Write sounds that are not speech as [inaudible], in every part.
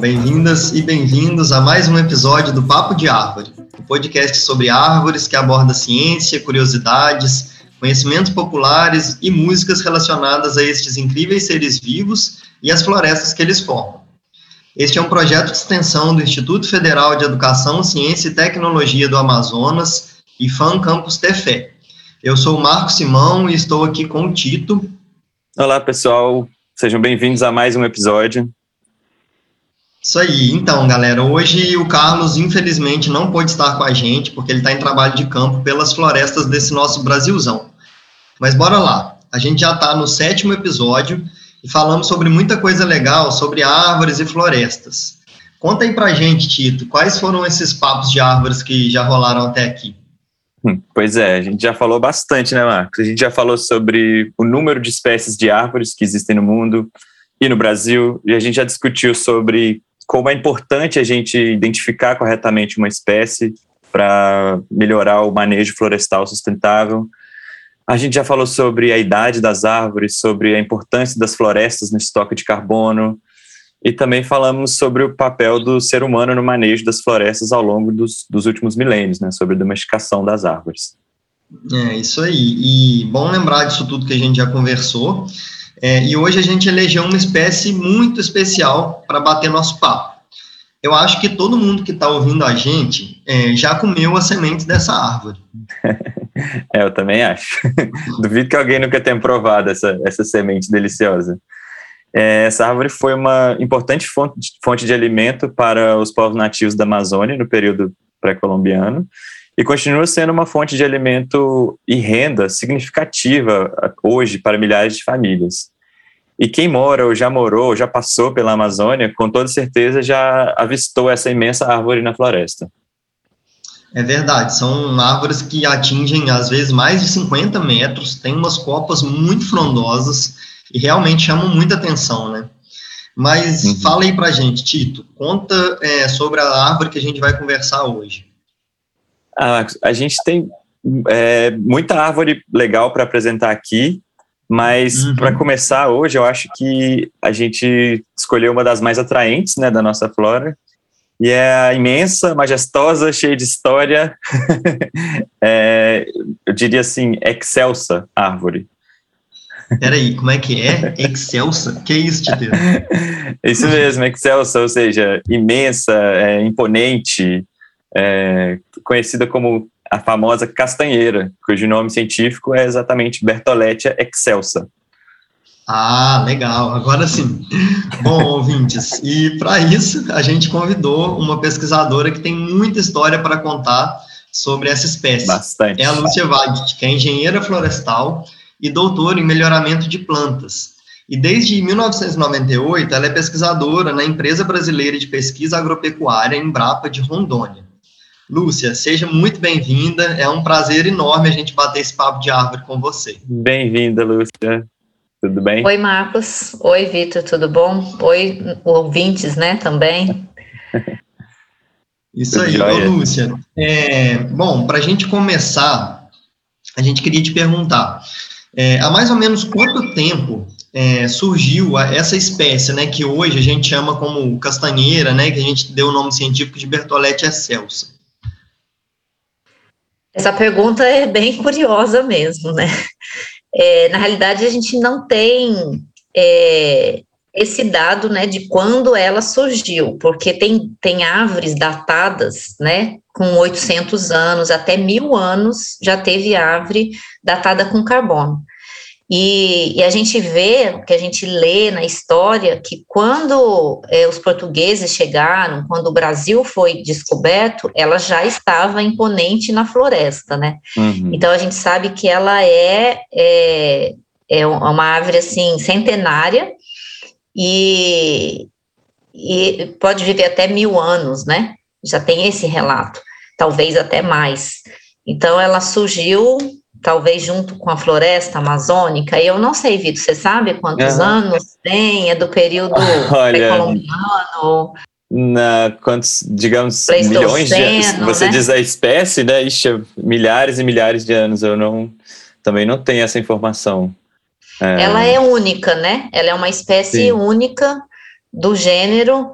Bem-vindas e bem-vindos a mais um episódio do Papo de Árvore, um podcast sobre árvores que aborda ciência, curiosidades, conhecimentos populares e músicas relacionadas a estes incríveis seres vivos e as florestas que eles formam. Este é um projeto de extensão do Instituto Federal de Educação, Ciência e Tecnologia do Amazonas, IFAM Campus Tefé. Eu sou o Marco Simão e estou aqui com o Tito. Olá, pessoal. Sejam bem-vindos a mais um episódio. Isso aí. Então, galera, hoje o Carlos, infelizmente, não pôde estar com a gente, porque ele está em trabalho de campo pelas florestas desse nosso Brasilzão. Mas bora lá. A gente já está no sétimo episódio e falamos sobre muita coisa legal sobre árvores e florestas. Conta aí pra gente, Tito, quais foram esses papos de árvores que já rolaram até aqui? Hum, pois é, a gente já falou bastante, né, Marcos? A gente já falou sobre o número de espécies de árvores que existem no mundo e no Brasil, e a gente já discutiu sobre como é importante a gente identificar corretamente uma espécie para melhorar o manejo florestal sustentável. A gente já falou sobre a idade das árvores, sobre a importância das florestas no estoque de carbono, e também falamos sobre o papel do ser humano no manejo das florestas ao longo dos, dos últimos milênios, né, sobre a domesticação das árvores. É, isso aí. E bom lembrar disso tudo que a gente já conversou. É, e hoje a gente elegeu uma espécie muito especial para bater nosso papo. Eu acho que todo mundo que está ouvindo a gente é, já comeu as sementes dessa árvore. [laughs] é, eu também acho. [laughs] Duvido que alguém nunca tenha provado essa, essa semente deliciosa. É, essa árvore foi uma importante fonte, fonte de alimento para os povos nativos da Amazônia no período pré-colombiano e continua sendo uma fonte de alimento e renda significativa hoje para milhares de famílias. E quem mora ou já morou, ou já passou pela Amazônia, com toda certeza já avistou essa imensa árvore na floresta. É verdade, são árvores que atingem às vezes mais de 50 metros, têm umas copas muito frondosas e realmente chamam muita atenção, né? Mas uhum. fala aí pra gente, Tito, conta é, sobre a árvore que a gente vai conversar hoje. Ah, a gente tem é, muita árvore legal para apresentar aqui, mas uhum. para começar hoje, eu acho que a gente escolheu uma das mais atraentes né, da nossa flora, e é a imensa, majestosa, cheia de história, [laughs] é, eu diria assim, excelsa árvore. Peraí, como é que é? Excelsa? Que é isso, Tito? [laughs] isso mesmo, excelsa, ou seja, imensa, é, imponente, é, conhecida como a famosa castanheira, cujo nome científico é exatamente Bertholletia excelsa. Ah, legal. Agora sim. Bom, ouvintes, e para isso a gente convidou uma pesquisadora que tem muita história para contar sobre essa espécie. Bastante. É a Lúcia Wagner, que é engenheira florestal e doutora em melhoramento de plantas. E desde 1998 ela é pesquisadora na Empresa Brasileira de Pesquisa Agropecuária Embrapa de Rondônia. Lúcia, seja muito bem-vinda. É um prazer enorme a gente bater esse papo de árvore com você. Bem-vinda, Lúcia. Tudo bem? Oi, Marcos. Oi, Vitor, tudo bom? Oi, ouvintes, né, também. [laughs] Isso aí, Ô, Lúcia. É, bom, para a gente começar, a gente queria te perguntar, é, há mais ou menos quanto tempo é, surgiu essa espécie, né, que hoje a gente chama como castanheira, né, que a gente deu o nome científico de Bertholletia excelsa? Essa pergunta é bem curiosa mesmo, né? É, na realidade, a gente não tem é, esse dado, né, de quando ela surgiu, porque tem, tem árvores datadas, né, com 800 anos, até mil anos, já teve árvore datada com carbono. E, e, a gente vê, que a gente lê na história, que quando é, os portugueses chegaram, quando o Brasil foi descoberto, ela já estava imponente na floresta, né? Uhum. Então a gente sabe que ela é, é, é uma árvore assim centenária e, e pode viver até mil anos, né? Já tem esse relato, talvez até mais. Então ela surgiu talvez junto com a floresta amazônica. Eu não sei, Vitor, você sabe quantos uhum. anos tem? É do período [laughs] pré-colombiano? Na, quantos, digamos, milhões de anos. Você né? diz a espécie, né? Ixi, milhares e milhares de anos. Eu não também não tenho essa informação. É... Ela é única, né? Ela é uma espécie Sim. única do gênero,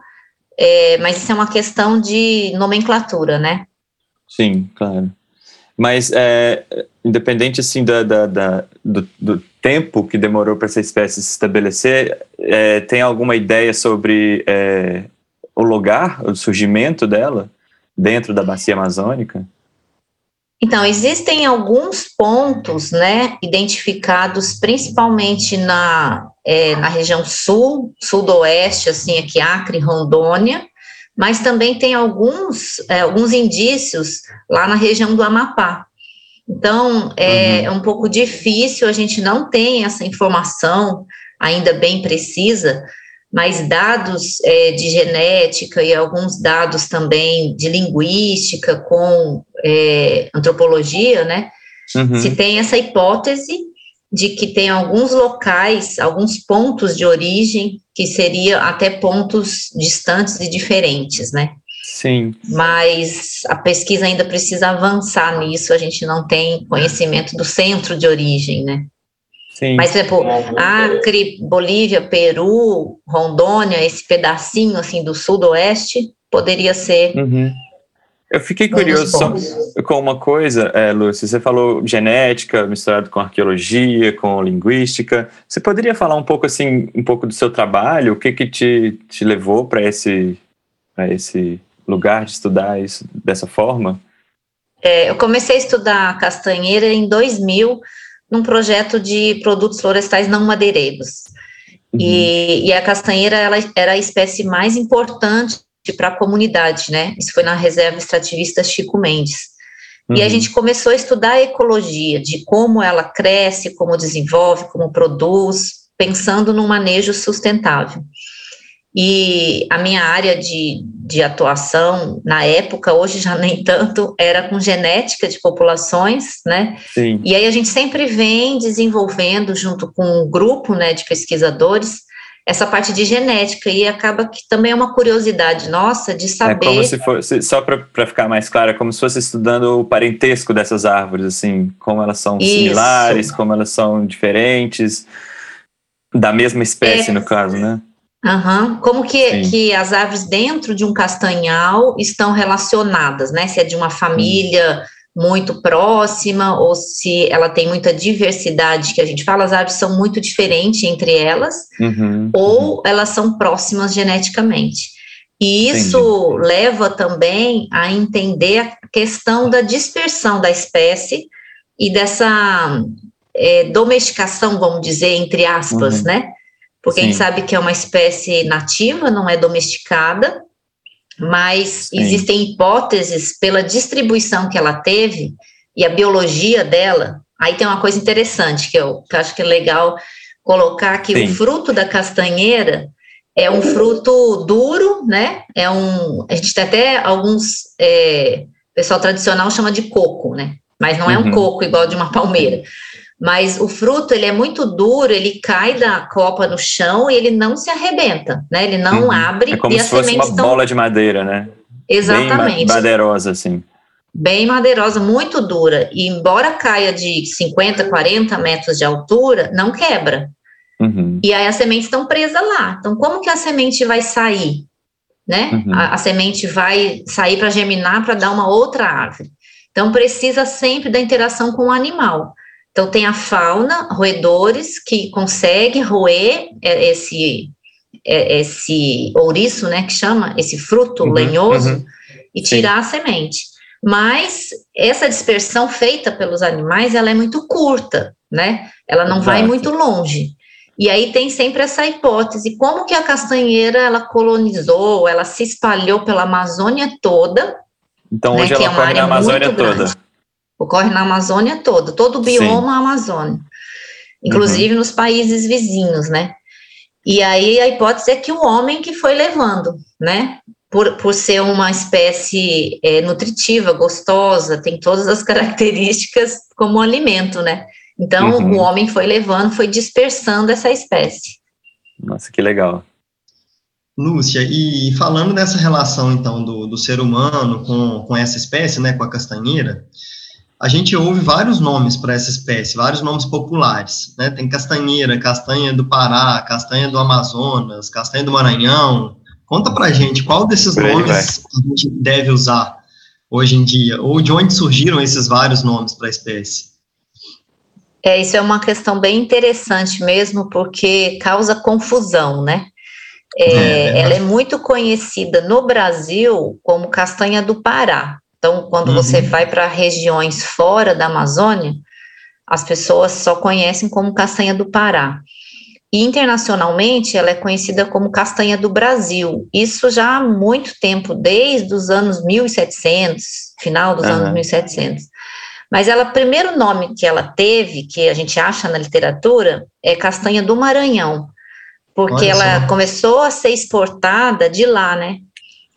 é, mas isso é uma questão de nomenclatura, né? Sim, claro. Mas, é, independente, assim, da, da, da do, do, tempo que demorou para essa espécie se estabelecer, é, tem alguma ideia sobre é, o lugar, o surgimento dela dentro da bacia amazônica? Então, existem alguns pontos, né, identificados principalmente na, é, na região sul, sudoeste, assim, aqui Acre, Rondônia, mas também tem alguns, é, alguns indícios lá na região do Amapá. Então, é, uhum. é um pouco difícil, a gente não tem essa informação ainda bem precisa, mas dados é, de genética e alguns dados também de linguística com é, antropologia, né? Uhum. Se tem essa hipótese de que tem alguns locais, alguns pontos de origem que seria até pontos distantes e diferentes, né? Sim. Mas a pesquisa ainda precisa avançar nisso, a gente não tem conhecimento do centro de origem, né? Sim. Mas, por exemplo, Acre, Bolívia, Peru, Rondônia, esse pedacinho assim do sudoeste, poderia ser. Uhum. Eu fiquei curioso só com uma coisa, é, Lúcia. Você falou genética misturado com arqueologia, com linguística. Você poderia falar um pouco assim, um pouco do seu trabalho? O que que te, te levou para esse, para esse lugar de estudar isso dessa forma? É, eu comecei a estudar castanheira em 2000 num projeto de produtos florestais não madeireiros. Uhum. E, e, a castanheira ela era a espécie mais importante para a comunidade, né? Isso foi na reserva extrativista Chico Mendes. Uhum. E a uhum. gente começou a estudar a ecologia, de como ela cresce, como desenvolve, como produz, pensando num manejo sustentável. E a minha área de, de atuação, na época, hoje já nem tanto, era com genética de populações, né? Sim. E aí a gente sempre vem desenvolvendo, junto com um grupo né, de pesquisadores, essa parte de genética, e acaba que também é uma curiosidade nossa de saber. É como se fosse, só para ficar mais claro, é como se fosse estudando o parentesco dessas árvores, assim, como elas são Isso. similares, como elas são diferentes, da mesma espécie, é. no caso, né? Uhum. Como que, que as árvores dentro de um castanhal estão relacionadas, né? Se é de uma família muito próxima ou se ela tem muita diversidade, que a gente fala, as árvores são muito diferentes entre elas, uhum. ou elas são próximas geneticamente. E isso Entendi. leva também a entender a questão da dispersão da espécie e dessa é, domesticação, vamos dizer, entre aspas, uhum. né? porque Sim. a gente sabe que é uma espécie nativa, não é domesticada, mas Sim. existem hipóteses pela distribuição que ela teve e a biologia dela. Aí tem uma coisa interessante que eu, que eu acho que é legal colocar que Sim. o fruto da castanheira é um fruto duro, né? É um. A gente tem até alguns. É, pessoal tradicional chama de coco, né? Mas não é um uhum. coco igual de uma palmeira mas o fruto ele é muito duro, ele cai da copa no chão e ele não se arrebenta, né? Ele não uhum. abre é como e se fosse uma bola de madeira, né? Exatamente. Bem madeirosa assim. Bem madeirosa, muito dura. E embora caia de 50, 40 metros de altura, não quebra. Uhum. E aí as sementes estão presas lá. Então, como que a semente vai sair? Né? Uhum. A, a semente vai sair para germinar para dar uma outra árvore. Então, precisa sempre da interação com o animal. Então, tem a fauna, roedores, que consegue roer é, esse, é, esse ouriço, né, que chama, esse fruto uhum, lenhoso, uhum. e tirar Sim. a semente. Mas essa dispersão feita pelos animais, ela é muito curta, né? Ela não vai muito longe. E aí tem sempre essa hipótese, como que a castanheira, ela colonizou, ela se espalhou pela Amazônia toda, Então, né, hoje ela é corre na Amazônia toda. Ocorre na Amazônia toda, todo o bioma Sim. Amazônia, inclusive uhum. nos países vizinhos, né? E aí a hipótese é que o homem que foi levando, né? Por, por ser uma espécie é, nutritiva, gostosa, tem todas as [laughs] características como alimento, né? Então uhum. o homem foi levando, foi dispersando essa espécie. Nossa, que legal. Lúcia, e falando dessa relação, então, do, do ser humano com, com essa espécie, né, com a castanheira, a gente ouve vários nomes para essa espécie, vários nomes populares, né? Tem castanheira, castanha do Pará, castanha do Amazonas, castanha do Maranhão. Conta para a gente qual desses nomes a gente deve usar hoje em dia, ou de onde surgiram esses vários nomes para a espécie. É, isso é uma questão bem interessante mesmo, porque causa confusão, né? É, é, ela é muito conhecida no Brasil como castanha do Pará. Então, quando uhum. você vai para regiões fora da Amazônia, as pessoas só conhecem como castanha do Pará. E internacionalmente ela é conhecida como castanha do Brasil. Isso já há muito tempo, desde os anos 1700, final dos uhum. anos 1700. Mas ela, primeiro nome que ela teve, que a gente acha na literatura, é castanha do Maranhão, porque Olha ela só. começou a ser exportada de lá, né?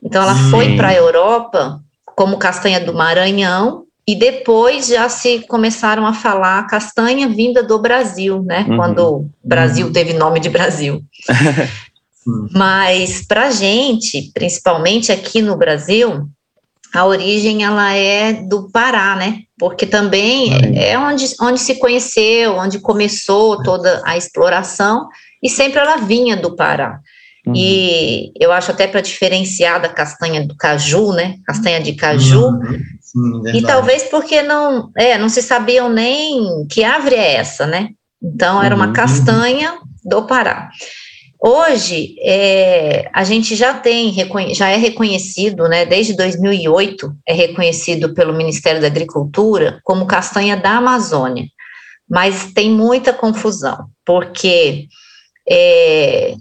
Então ela Sim. foi para a Europa como castanha do Maranhão, e depois já se começaram a falar castanha vinda do Brasil, né? Uhum. Quando o Brasil uhum. teve nome de Brasil. [laughs] Mas para gente, principalmente aqui no Brasil, a origem ela é do Pará, né? Porque também é onde, onde se conheceu, onde começou toda a exploração, e sempre ela vinha do Pará. Uhum. E eu acho até para diferenciar da castanha do caju, né? Castanha de caju. Uhum. Sim, e talvez porque não, é, não se sabiam nem que árvore é essa, né? Então era uma uhum. castanha do Pará. Hoje, é, a gente já tem, já é reconhecido, né, desde 2008, é reconhecido pelo Ministério da Agricultura como castanha da Amazônia, mas tem muita confusão, porque é,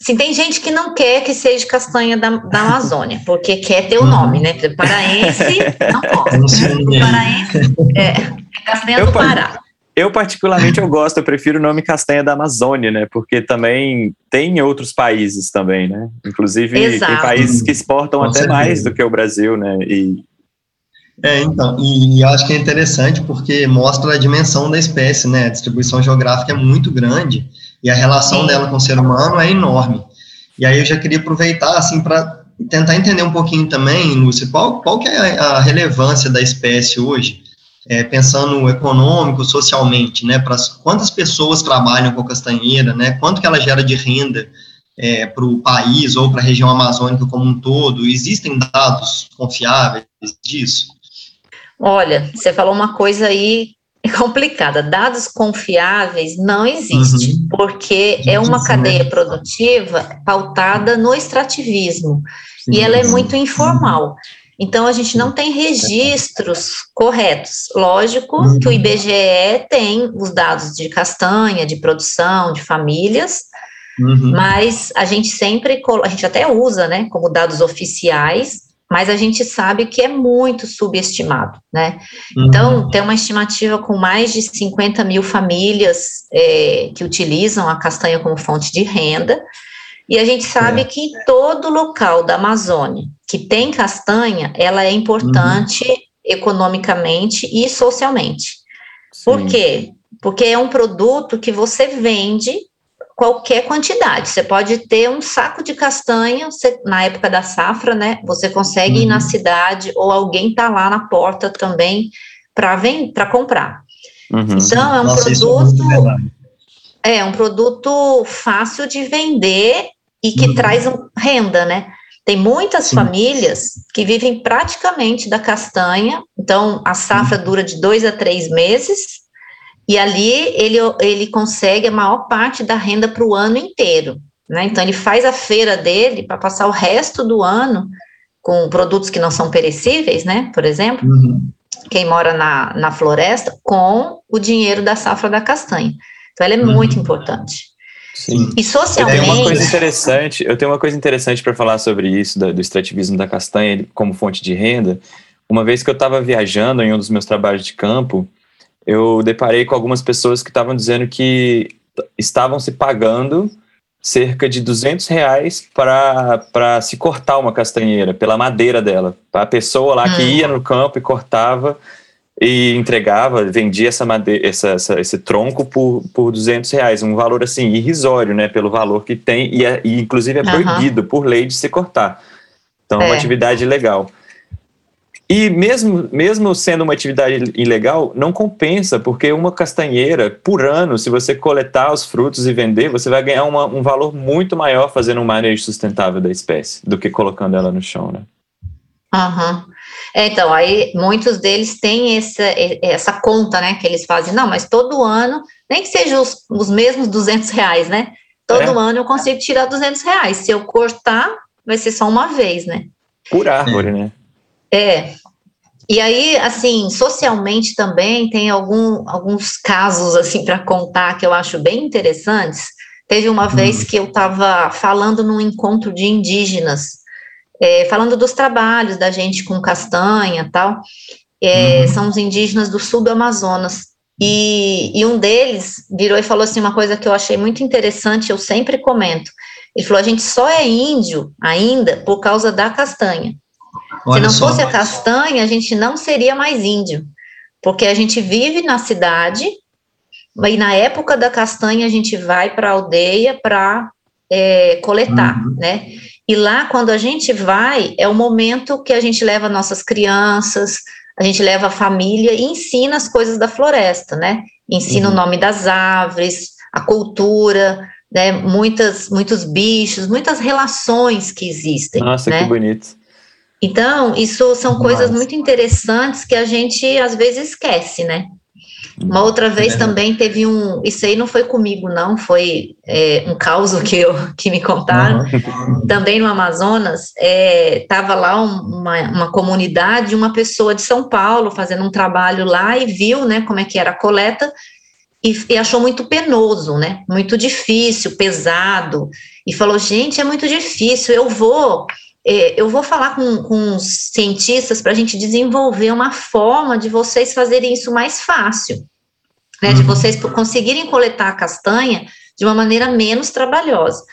Sim, tem gente que não quer que seja castanha da, da Amazônia, porque quer ter o nome, né? Paraense [laughs] não pode. Paraense é, é castanha eu, do Pará. Eu, particularmente, eu gosto, eu prefiro o nome castanha da Amazônia, né? Porque também tem outros países também, né? Inclusive, Exato. tem países que exportam Com até certeza. mais do que o Brasil, né? E... É, então, e eu acho que é interessante porque mostra a dimensão da espécie, né? A distribuição geográfica é muito grande e a relação dela com o ser humano é enorme. E aí eu já queria aproveitar, assim, para tentar entender um pouquinho também, Lúcia, qual, qual que é a relevância da espécie hoje, é, pensando econômico, socialmente, né, para quantas pessoas trabalham com a castanheira, né, quanto que ela gera de renda é, para o país ou para a região amazônica como um todo, existem dados confiáveis disso? Olha, você falou uma coisa aí é complicada. Dados confiáveis não existe, uhum. porque é uma cadeia produtiva pautada no extrativismo Sim. e ela é muito informal. Então a gente não tem registros corretos. Lógico uhum. que o IBGE tem os dados de castanha, de produção, de famílias, uhum. mas a gente sempre a gente até usa, né, como dados oficiais mas a gente sabe que é muito subestimado, né? Uhum. Então, tem uma estimativa com mais de 50 mil famílias é, que utilizam a castanha como fonte de renda, e a gente sabe é. que em todo local da Amazônia que tem castanha, ela é importante uhum. economicamente e socialmente. Sim. Por quê? Porque é um produto que você vende qualquer quantidade. Você pode ter um saco de castanha, você, na época da safra, né? Você consegue uhum. ir na uhum. cidade ou alguém tá lá na porta também para comprar. Uhum. Então é um Nossa, é produto é, é, um produto fácil de vender e que uhum. traz um, renda, né? Tem muitas Sim. famílias que vivem praticamente da castanha, então a safra uhum. dura de dois a três meses e ali ele, ele consegue a maior parte da renda para o ano inteiro. Né? Então, ele faz a feira dele para passar o resto do ano com produtos que não são perecíveis, né? Por exemplo, uhum. quem mora na, na floresta, com o dinheiro da safra da castanha. Então, ela é uhum. muito importante. Sim. E socialmente. Eu tenho uma coisa interessante, eu tenho uma coisa interessante para falar sobre isso, do, do extrativismo da castanha como fonte de renda. Uma vez que eu estava viajando em um dos meus trabalhos de campo, eu deparei com algumas pessoas que estavam dizendo que estavam se pagando cerca de 200 reais para se cortar uma castanheira, pela madeira dela. A pessoa lá hum. que ia no campo e cortava e entregava, vendia essa madeira, essa, essa, esse tronco por, por 200 reais, um valor assim irrisório, né, pelo valor que tem, e, é, e inclusive é proibido por lei de se cortar. Então, é uma atividade legal. E mesmo, mesmo sendo uma atividade ilegal, não compensa, porque uma castanheira, por ano, se você coletar os frutos e vender, você vai ganhar uma, um valor muito maior fazendo um manejo sustentável da espécie do que colocando ela no chão, né? Uhum. então, aí muitos deles têm essa, essa conta, né, que eles fazem, não, mas todo ano, nem que seja os, os mesmos 200 reais, né, todo é. ano eu consigo tirar 200 reais, se eu cortar, vai ser só uma vez, né. Por árvore, né. É, e aí, assim, socialmente também tem algum, alguns casos, assim, para contar que eu acho bem interessantes. Teve uma vez que eu estava falando num encontro de indígenas, é, falando dos trabalhos da gente com castanha tal. É, uhum. São os indígenas do sul do Amazonas. E, e, um deles virou e falou assim uma coisa que eu achei muito interessante, eu sempre comento. Ele falou: a gente só é índio ainda por causa da castanha. Olha Se não só. fosse a castanha, a gente não seria mais índio, porque a gente vive na cidade, e na época da castanha a gente vai para a aldeia para é, coletar, uhum. né? E lá, quando a gente vai, é o momento que a gente leva nossas crianças, a gente leva a família e ensina as coisas da floresta, né? Ensina uhum. o nome das árvores, a cultura, né? Muitas, muitos bichos, muitas relações que existem. Nossa, né? que bonito. Então, isso são coisas muito interessantes que a gente às vezes esquece, né? Uma outra vez é. também teve um. Isso aí não foi comigo, não, foi é, um caos que, eu, que me contaram. Uhum. Também no Amazonas, estava é, lá uma, uma comunidade, uma pessoa de São Paulo fazendo um trabalho lá e viu né, como é que era a coleta e, e achou muito penoso, né? Muito difícil, pesado. E falou: gente, é muito difícil, eu vou é, eu vou falar com, com os cientistas para a gente desenvolver uma forma de vocês fazerem isso mais fácil, né, de uhum. vocês conseguirem coletar a castanha de uma maneira menos trabalhosa.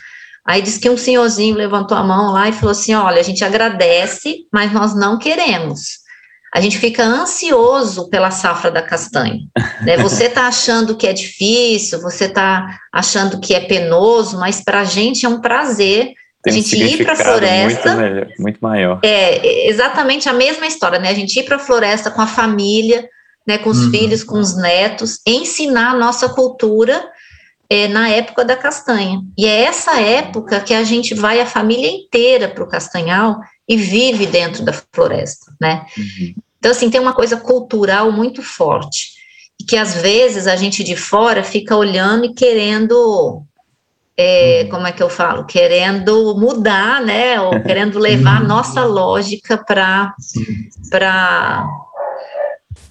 Aí diz que um senhorzinho levantou a mão lá e falou assim: olha, a gente agradece, mas nós não queremos. A gente fica ansioso pela safra da castanha. Né? [laughs] Você está achando que é difícil, você está achando que é penoso, mas para a gente é um prazer tem a gente um ir para a floresta. Muito, muito maior. É exatamente a mesma história, né? A gente ir para a floresta com a família, né, com os uhum. filhos, com os netos, ensinar a nossa cultura é, na época da castanha. E é essa época que a gente vai a família inteira para o Castanhal e vive dentro da floresta, né? Uhum. Então, assim, tem uma coisa cultural muito forte, e que às vezes a gente de fora fica olhando e querendo é, uhum. como é que eu falo, querendo mudar, né, ou [laughs] querendo levar a uhum. nossa lógica para para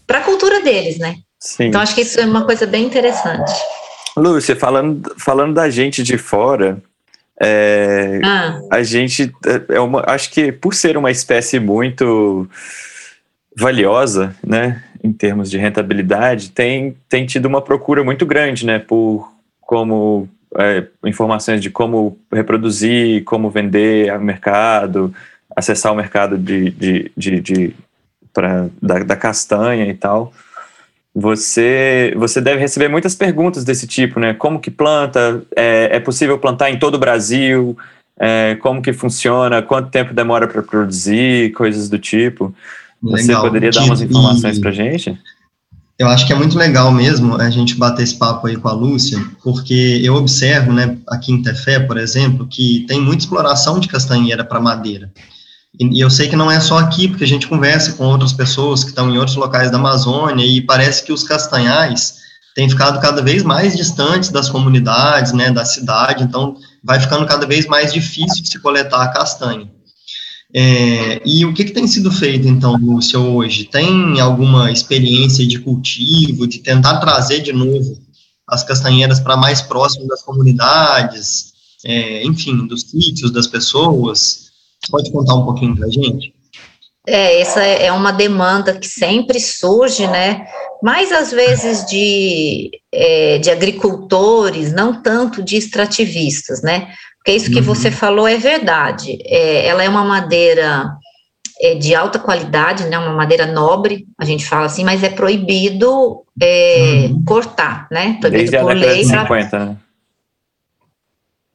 para a cultura deles, né? Sim. Então acho que isso é uma coisa bem interessante. Lúcia, falando falando da gente de fora, é, ah. a gente é uma, acho que por ser uma espécie muito valiosa, né, em termos de rentabilidade, tem tem tido uma procura muito grande, né, por como é, informações de como reproduzir, como vender ao mercado, acessar o mercado de, de, de, de pra, da, da castanha e tal. Você, você deve receber muitas perguntas desse tipo, né? Como que planta? É, é possível plantar em todo o Brasil? É, como que funciona? Quanto tempo demora para produzir? Coisas do tipo. Você Legal. poderia dar umas informações para gente? Eu acho que é muito legal mesmo a gente bater esse papo aí com a Lúcia, porque eu observo, né, aqui em Tefé, por exemplo, que tem muita exploração de castanheira para madeira. E, e, eu sei que não é só aqui, porque a gente conversa com outras pessoas que estão em outros locais da Amazônia e parece que os castanhais têm ficado cada vez mais distantes das comunidades, né, da cidade, então vai ficando cada vez mais difícil se coletar a castanha. É, e o que, que, tem sido feito, então, Lúcia, hoje? Tem alguma experiência de cultivo, de tentar trazer de novo as castanheiras para mais próximo das comunidades, é, enfim, dos sítios, das pessoas? Pode contar um pouquinho para a gente? É, essa é uma demanda que sempre surge, né? Mais às vezes de, é, de agricultores, não tanto de extrativistas, né? Porque isso que uhum. você falou é verdade. É, ela é uma madeira é, de alta qualidade, né, uma madeira nobre, a gente fala assim, mas é proibido é, uhum. cortar, né? Proibido Desde por a lei. 50, né?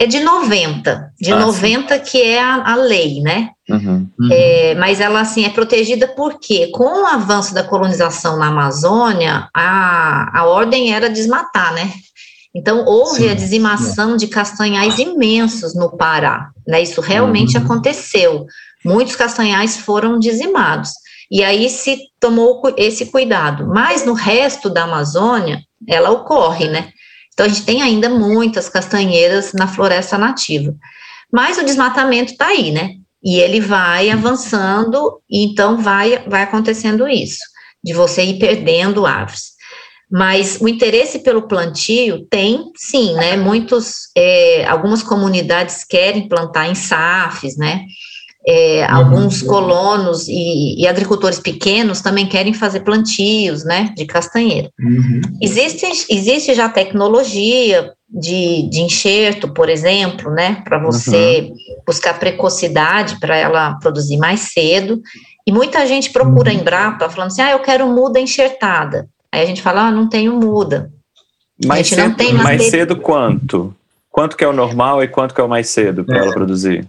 É de 90, de ah, 90 sim. que é a, a lei, né? Uhum. É, mas ela, assim, é protegida porque, com o avanço da colonização na Amazônia, a, a ordem era desmatar, né? Então, houve sim, a dizimação sim. de castanhais imensos no Pará, né? Isso realmente uhum. aconteceu. Muitos castanhais foram dizimados. E aí se tomou esse cuidado. Mas no resto da Amazônia, ela ocorre, né? Então, a gente tem ainda muitas castanheiras na floresta nativa. Mas o desmatamento está aí, né? E ele vai avançando, e então vai, vai acontecendo isso, de você ir perdendo árvores. Mas o interesse pelo plantio tem, sim, né? Muitos, é, algumas comunidades querem plantar em SAFs, né? É, uhum. Alguns colonos e, e, agricultores pequenos também querem fazer plantios, né, de castanheira. Uhum. Existe, existe já tecnologia de, de enxerto, por exemplo, né, para você uhum. buscar precocidade para ela produzir mais cedo. E muita gente procura uhum. Embrapa falando assim, ah, eu quero muda enxertada. Aí a gente fala, ah, não tenho muda. Mais, cedo, mais cedo quanto? Quanto que é o normal e quanto que é o mais cedo para é. ela produzir?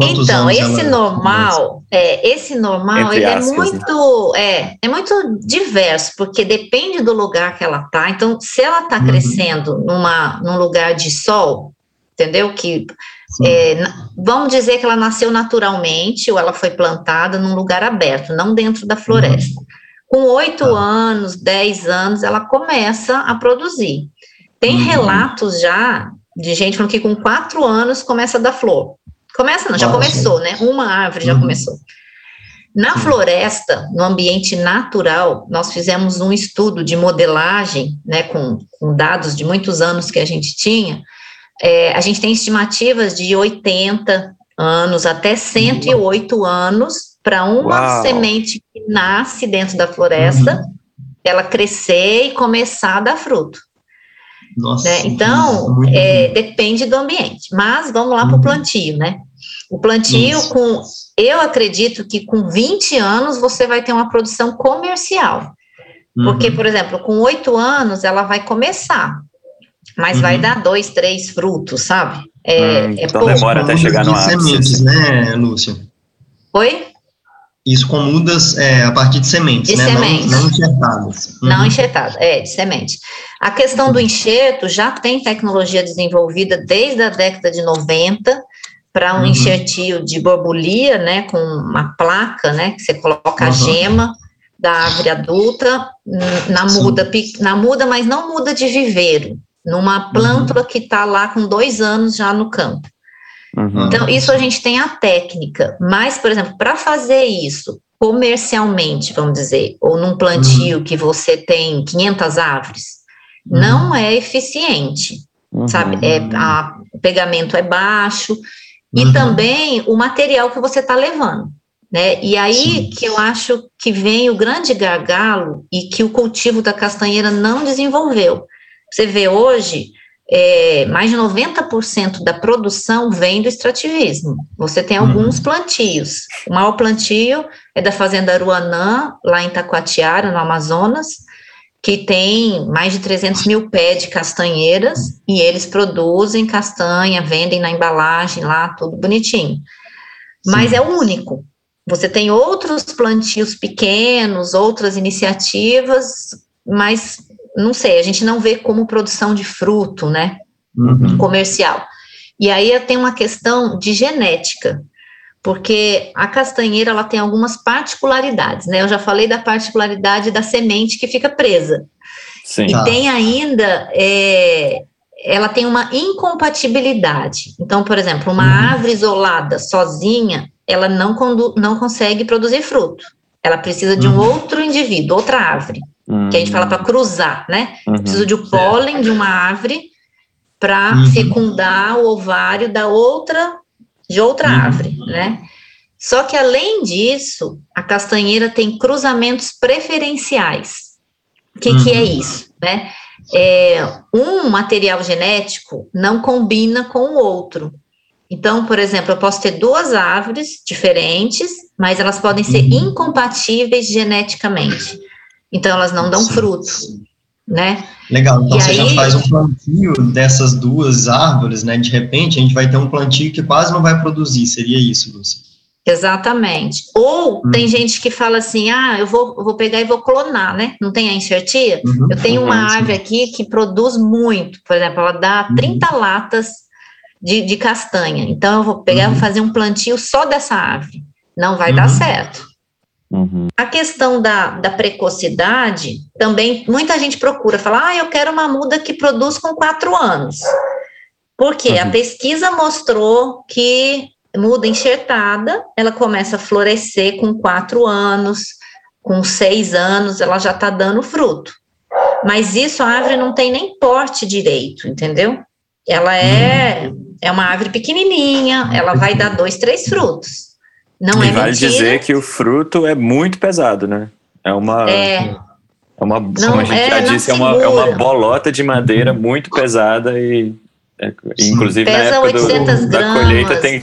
Então, esse normal, é, esse normal, ele é aspas, é muito, né? é, é muito diverso, porque depende do lugar que ela tá. Então, se ela está uhum. crescendo numa, num lugar de sol, entendeu? Que é, vamos dizer que ela nasceu naturalmente ou ela foi plantada num lugar aberto, não dentro da floresta. Uhum. Com oito tá. anos, dez anos, ela começa a produzir. Tem uhum. relatos já de gente falando que com quatro anos começa a dar flor. Começa não, já começou, né? Uma árvore já uhum. começou. Na floresta, no ambiente natural, nós fizemos um estudo de modelagem, né, com, com dados de muitos anos que a gente tinha. É, a gente tem estimativas de 80 anos até 108 Uau. anos para uma Uau. semente que nasce dentro da floresta, uhum. ela crescer e começar a dar fruto. Nossa, né? Então, é, depende do ambiente. Mas vamos lá para o uhum. plantio, né? O plantio Isso. com, eu acredito que com 20 anos você vai ter uma produção comercial. Uhum. Porque, por exemplo, com oito anos ela vai começar, mas uhum. vai dar dois, três frutos, sabe? É, hum, é então pouco. demora até chegar no ápice. sementes, né, Lúcia? Oi? Isso com mudas é, a partir de sementes, de né? Sementes. Não, não enxertadas. Uhum. Não enxertadas, é, de semente. A questão do enxerto já tem tecnologia desenvolvida desde a década de 90 para um uhum. enxertio de borbulia, né, com uma placa, né, que você coloca uhum. a gema da árvore adulta na muda, na muda, mas não muda de viveiro, numa plântula uhum. que está lá com dois anos já no campo. Uhum. Então, isso a gente tem a técnica, mas, por exemplo, para fazer isso comercialmente, vamos dizer, ou num plantio uhum. que você tem 500 árvores, uhum. não é eficiente, sabe? É, a, o pegamento é baixo e também o material que você está levando. Né? E aí Sim. que eu acho que vem o grande gargalo e que o cultivo da castanheira não desenvolveu. Você vê hoje, é, mais de 90% da produção vem do extrativismo. Você tem uhum. alguns plantios. O maior plantio é da Fazenda Aruanã, lá em Taquatiara, no Amazonas, que tem mais de 300 mil pés de castanheiras, e eles produzem castanha, vendem na embalagem lá, tudo bonitinho. Mas Sim. é o único. Você tem outros plantios pequenos, outras iniciativas, mas não sei, a gente não vê como produção de fruto, né? Uhum. Comercial. E aí tem uma questão de genética, porque a castanheira ela tem algumas particularidades, né? Eu já falei da particularidade da semente que fica presa. Sim. E tem ainda, é, ela tem uma incompatibilidade. Então, por exemplo, uma uhum. árvore isolada, sozinha, ela não, não consegue produzir fruto. Ela precisa de um uhum. outro indivíduo, outra árvore uhum. que a gente fala para cruzar, né? Uhum. Preciso de um pólen de uma árvore para uhum. fecundar o ovário da outra, de outra uhum. árvore, né? Só que além disso, a castanheira tem cruzamentos preferenciais. O que, que é uhum. isso, né? É, um material genético não combina com o outro. Então, por exemplo, eu posso ter duas árvores diferentes, mas elas podem ser uhum. incompatíveis geneticamente. Então, elas não dão fruto. Né? Legal, então e se aí, gente faz um plantio dessas duas árvores, né, de repente a gente vai ter um plantio que quase não vai produzir, seria isso, Lúcia? Exatamente. Ou hum. tem gente que fala assim, ah, eu vou, eu vou pegar e vou clonar, né? Não tem a enxertia? Uhum, eu tenho uma uhum, árvore aqui que produz muito, por exemplo, ela dá uhum. 30 latas de, de, castanha. Então, eu vou pegar e vou uhum. fazer um plantio só dessa árvore. Não vai dar uhum. certo. Uhum. A questão da, da precocidade, também muita gente procura falar, ah, eu quero uma muda que produz com quatro anos. Porque uhum. a pesquisa mostrou que muda enxertada, ela começa a florescer com quatro anos, com seis anos, ela já está dando fruto. Mas isso a árvore não tem nem porte direito, entendeu? Ela é, uhum. é uma árvore pequenininha, ela vai dar dois, três frutos. Não e é vale mentira. dizer que o fruto é muito pesado, né? É uma. É. É uma, não, como a gente é, já disse, é uma, é uma bolota de madeira muito pesada e, é, inclusive Pesa na época do, da colheita tem,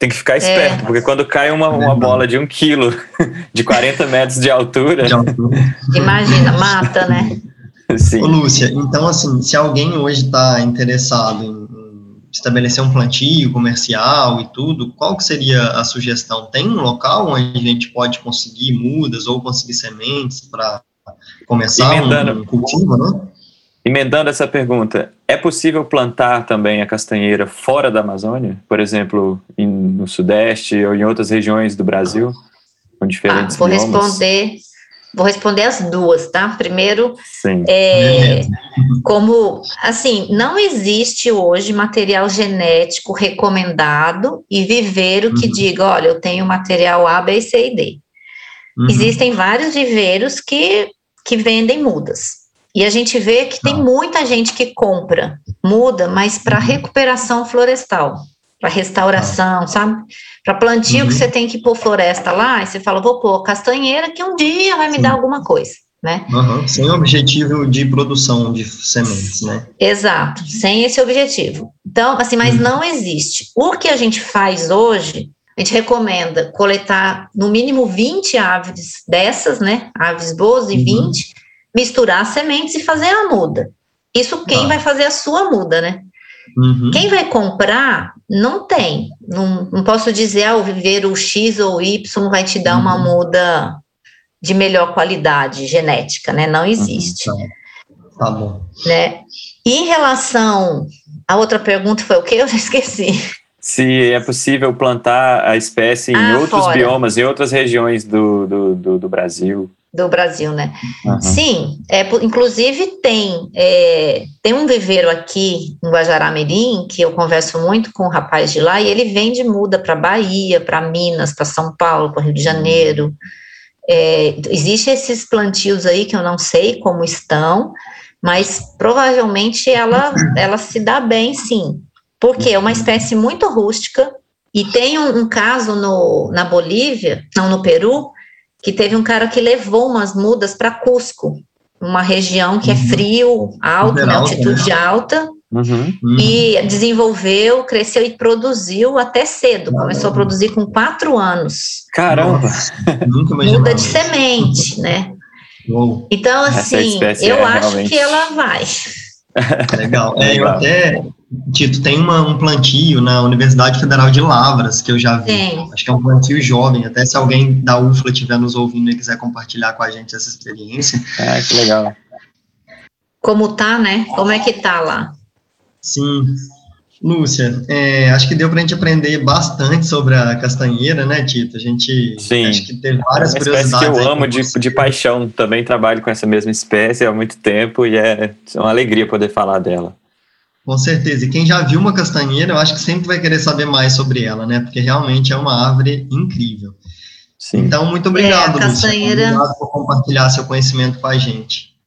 tem que ficar é. esperto, é. porque quando cai uma, uma bola de um quilo, [laughs] de 40 metros de altura... De altura. Imagina, mata, né? [laughs] Sim. Ô, Lúcia, então assim, se alguém hoje está interessado em estabelecer um plantio comercial e tudo, qual que seria a sugestão? Tem um local onde a gente pode conseguir mudas ou conseguir sementes para começar Emendando. um cultivo, né? Emendando essa pergunta, é possível plantar também a castanheira fora da Amazônia? Por exemplo, em, no Sudeste ou em outras regiões do Brasil? Com diferentes ah, Vou biomas? responder Vou responder as duas, tá? Primeiro, é, como, assim, não existe hoje material genético recomendado e viveiro que uhum. diga, olha, eu tenho material A, B, C e D. Uhum. Existem vários viveiros que, que vendem mudas. E a gente vê que tem ah. muita gente que compra muda, mas para uhum. recuperação florestal para restauração, sabe? Para plantio uhum. que você tem que pôr floresta lá, e você fala, vou pôr castanheira que um dia vai me Sim. dar alguma coisa, né? Uhum. Sem objetivo de produção de sementes, né? Exato, sem esse objetivo. Então, assim, mas uhum. não existe. O que a gente faz hoje, a gente recomenda coletar no mínimo 20 aves dessas, né? Aves boas e uhum. 20, misturar sementes e fazer a muda. Isso quem ah. vai fazer a sua muda, né? Uhum. Quem vai comprar, não tem. Não, não posso dizer, ah, o viveiro X ou Y vai te dar uhum. uma muda de melhor qualidade genética, né? Não existe. Uhum. Tá bom. Né? E em relação. A outra pergunta foi o que? [laughs] Eu já esqueci. Se é possível plantar a espécie em ah, outros fora. biomas, em outras regiões do, do, do, do Brasil do Brasil, né? Uhum. Sim, é, inclusive tem é, tem um viveiro aqui em Guajará-Mirim que eu converso muito com o um rapaz de lá e ele vende muda para Bahia, para Minas, para São Paulo, para Rio de Janeiro. É, Existem esses plantios aí que eu não sei como estão, mas provavelmente ela ela se dá bem, sim, porque é uma espécie muito rústica e tem um, um caso no, na Bolívia, não no Peru, que teve um cara que levou umas mudas para Cusco, uma região que é uhum. frio, alto, né, altitude né? alta, uhum. e desenvolveu, cresceu e produziu até cedo. Começou a produzir com quatro anos. Caramba! Muda de semente, né? Então, assim, eu é acho realmente... que ela vai. Legal. [laughs] É, eu até Tito, tem uma, um plantio na Universidade Federal de Lavras, que eu já vi. Sim. Acho que é um plantio jovem, até se alguém da UFLA estiver nos ouvindo e quiser compartilhar com a gente essa experiência. Ah, que legal. Como tá, né? Como é que tá lá? Sim. Lúcia, é, acho que deu para a gente aprender bastante sobre a castanheira, né, Tito? A gente Sim. acho que teve várias é uma curiosidades. que eu amo de, de paixão, também trabalho com essa mesma espécie há muito tempo e é uma alegria poder falar dela. Com certeza. E quem já viu uma castanheira, eu acho que sempre vai querer saber mais sobre ela, né? Porque realmente é uma árvore incrível. Sim. Então, muito obrigado, é, castanheira... Lúcia. Obrigado por compartilhar seu conhecimento com a gente.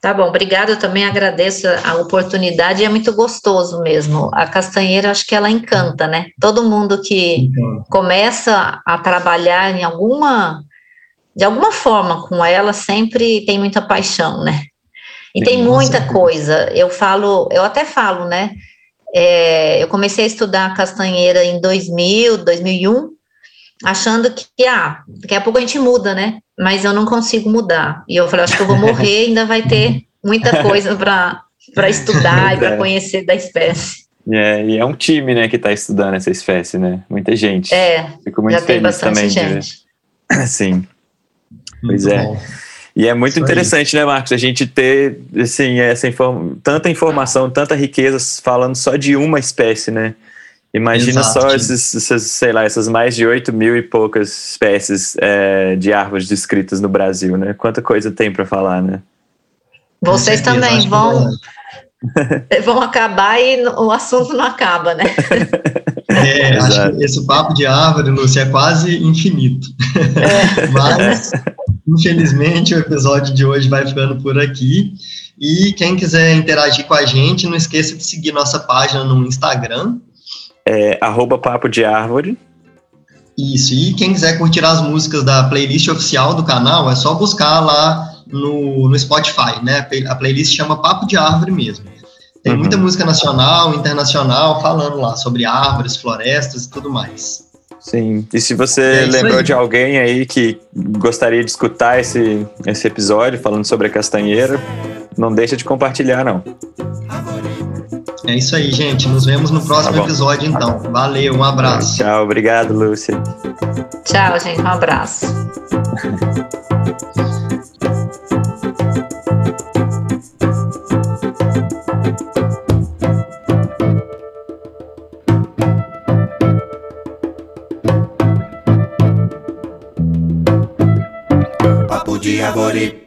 Tá bom, obrigada. Eu também agradeço a oportunidade. É muito gostoso mesmo. A castanheira, acho que ela encanta, né? Todo mundo que começa a trabalhar em alguma, de alguma forma com ela, sempre tem muita paixão, né? E tem muita coisa. Eu falo, eu até falo, né? É, eu comecei a estudar castanheira em 2000, 2001, achando que, ah, daqui a pouco a gente muda, né? Mas eu não consigo mudar. E eu falei, acho que eu vou morrer, [laughs] ainda vai ter muita coisa para estudar e para conhecer da espécie. É, e é um time, né, que está estudando essa espécie, né? Muita gente. É, Fico muito já feliz tem bastante também gente. [laughs] Sim. Pois muito é. Bom. E é muito Isso interessante, aí. né, Marcos, a gente ter assim, essa inform tanta informação, tanta riqueza falando só de uma espécie, né? Imagina Exato. só esses, esses, sei lá, essas mais de 8 mil e poucas espécies é, de árvores descritas no Brasil, né? Quanta coisa tem para falar, né? Vocês também vão, [laughs] vão acabar e o assunto não acaba, né? [laughs] É, acho que esse papo de árvore, Lúcia, é quase infinito. É. [laughs] Mas Infelizmente, o episódio de hoje vai ficando por aqui. E quem quiser interagir com a gente, não esqueça de seguir nossa página no Instagram. É arroba Papo de Árvore. Isso, e quem quiser curtir as músicas da playlist oficial do canal, é só buscar lá no, no Spotify, né? A playlist chama Papo de Árvore mesmo. Tem uhum. muita música nacional, internacional, falando lá sobre árvores, florestas e tudo mais. Sim, e se você é lembrou de alguém aí que gostaria de escutar esse, esse episódio falando sobre a castanheira, não deixa de compartilhar, não. É isso aí, gente. Nos vemos no próximo tá episódio, então. Valeu, um abraço. Tchau, obrigado, Lúcia. Tchau, gente. Um abraço. Diabolique